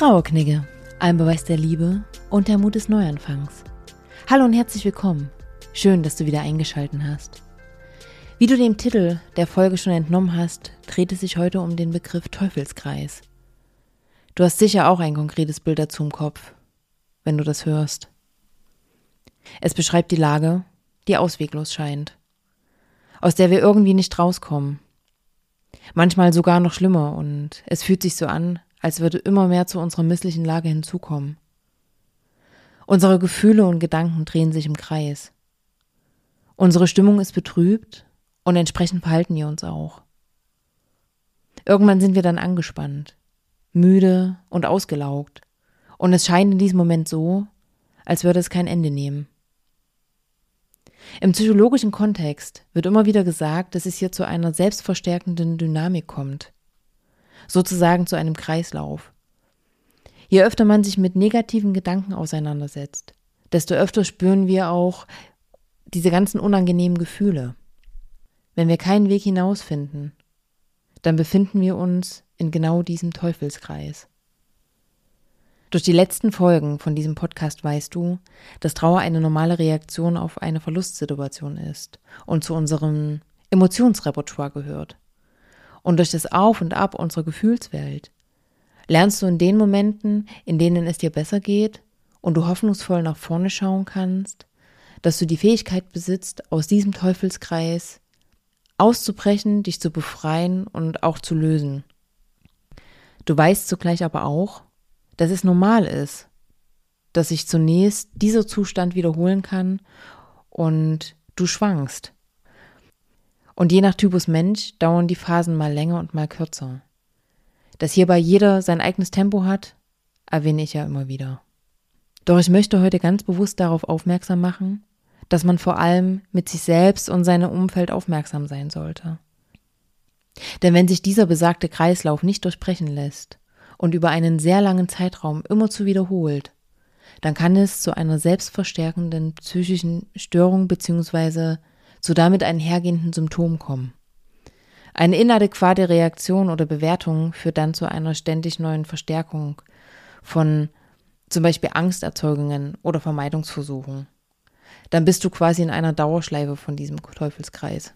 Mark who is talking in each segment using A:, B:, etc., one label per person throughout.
A: Trauerknigge, ein Beweis der Liebe und der Mut des Neuanfangs. Hallo und herzlich willkommen. Schön, dass du wieder eingeschalten hast. Wie du dem Titel der Folge schon entnommen hast, dreht es sich heute um den Begriff Teufelskreis. Du hast sicher auch ein konkretes Bild dazu im Kopf, wenn du das hörst. Es beschreibt die Lage, die ausweglos scheint, aus der wir irgendwie nicht rauskommen. Manchmal sogar noch schlimmer und es fühlt sich so an, als würde immer mehr zu unserer misslichen Lage hinzukommen. Unsere Gefühle und Gedanken drehen sich im Kreis. Unsere Stimmung ist betrübt und entsprechend verhalten wir uns auch. Irgendwann sind wir dann angespannt, müde und ausgelaugt, und es scheint in diesem Moment so, als würde es kein Ende nehmen. Im psychologischen Kontext wird immer wieder gesagt, dass es hier zu einer selbstverstärkenden Dynamik kommt sozusagen zu einem Kreislauf. Je öfter man sich mit negativen Gedanken auseinandersetzt, desto öfter spüren wir auch diese ganzen unangenehmen Gefühle. Wenn wir keinen Weg hinausfinden, dann befinden wir uns in genau diesem Teufelskreis. Durch die letzten Folgen von diesem Podcast weißt du, dass Trauer eine normale Reaktion auf eine Verlustsituation ist und zu unserem Emotionsrepertoire gehört und durch das Auf und Ab unserer Gefühlswelt lernst du in den Momenten, in denen es dir besser geht und du hoffnungsvoll nach vorne schauen kannst, dass du die Fähigkeit besitzt, aus diesem Teufelskreis auszubrechen, dich zu befreien und auch zu lösen. Du weißt zugleich aber auch, dass es normal ist, dass sich zunächst dieser Zustand wiederholen kann und du schwankst. Und je nach Typus Mensch dauern die Phasen mal länger und mal kürzer. Dass hierbei jeder sein eigenes Tempo hat, erwähne ich ja immer wieder. Doch ich möchte heute ganz bewusst darauf aufmerksam machen, dass man vor allem mit sich selbst und seinem Umfeld aufmerksam sein sollte. Denn wenn sich dieser besagte Kreislauf nicht durchbrechen lässt und über einen sehr langen Zeitraum immer zu wiederholt, dann kann es zu einer selbstverstärkenden psychischen Störung bzw zu damit einhergehenden Symptomen kommen. Eine inadäquate Reaktion oder Bewertung führt dann zu einer ständig neuen Verstärkung von zum Beispiel Angsterzeugungen oder Vermeidungsversuchen. Dann bist du quasi in einer Dauerschleife von diesem Teufelskreis.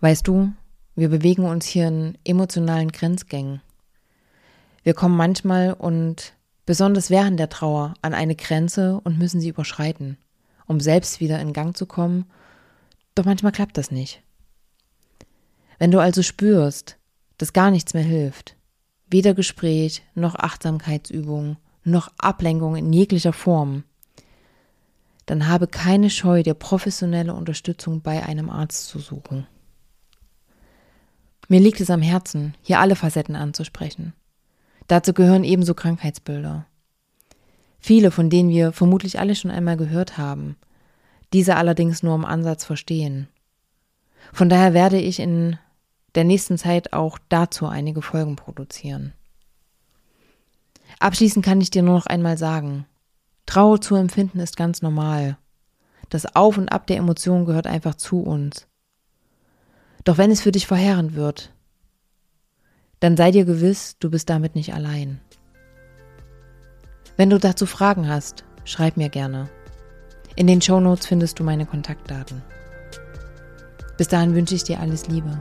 A: Weißt du, wir bewegen uns hier in emotionalen Grenzgängen. Wir kommen manchmal und besonders während der Trauer an eine Grenze und müssen sie überschreiten, um selbst wieder in Gang zu kommen doch manchmal klappt das nicht. Wenn du also spürst, dass gar nichts mehr hilft, weder Gespräch noch Achtsamkeitsübung noch Ablenkung in jeglicher Form, dann habe keine Scheu, dir professionelle Unterstützung bei einem Arzt zu suchen. Mir liegt es am Herzen, hier alle Facetten anzusprechen. Dazu gehören ebenso Krankheitsbilder. Viele, von denen wir vermutlich alle schon einmal gehört haben, diese allerdings nur im Ansatz verstehen. Von daher werde ich in der nächsten Zeit auch dazu einige Folgen produzieren. Abschließend kann ich dir nur noch einmal sagen, Trauer zu empfinden ist ganz normal. Das Auf und Ab der Emotionen gehört einfach zu uns. Doch wenn es für dich verheerend wird, dann sei dir gewiss, du bist damit nicht allein. Wenn du dazu Fragen hast, schreib mir gerne. In den Show Notes findest du meine Kontaktdaten. Bis dahin wünsche ich dir alles Liebe.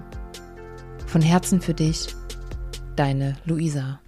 A: Von Herzen für dich, deine Luisa.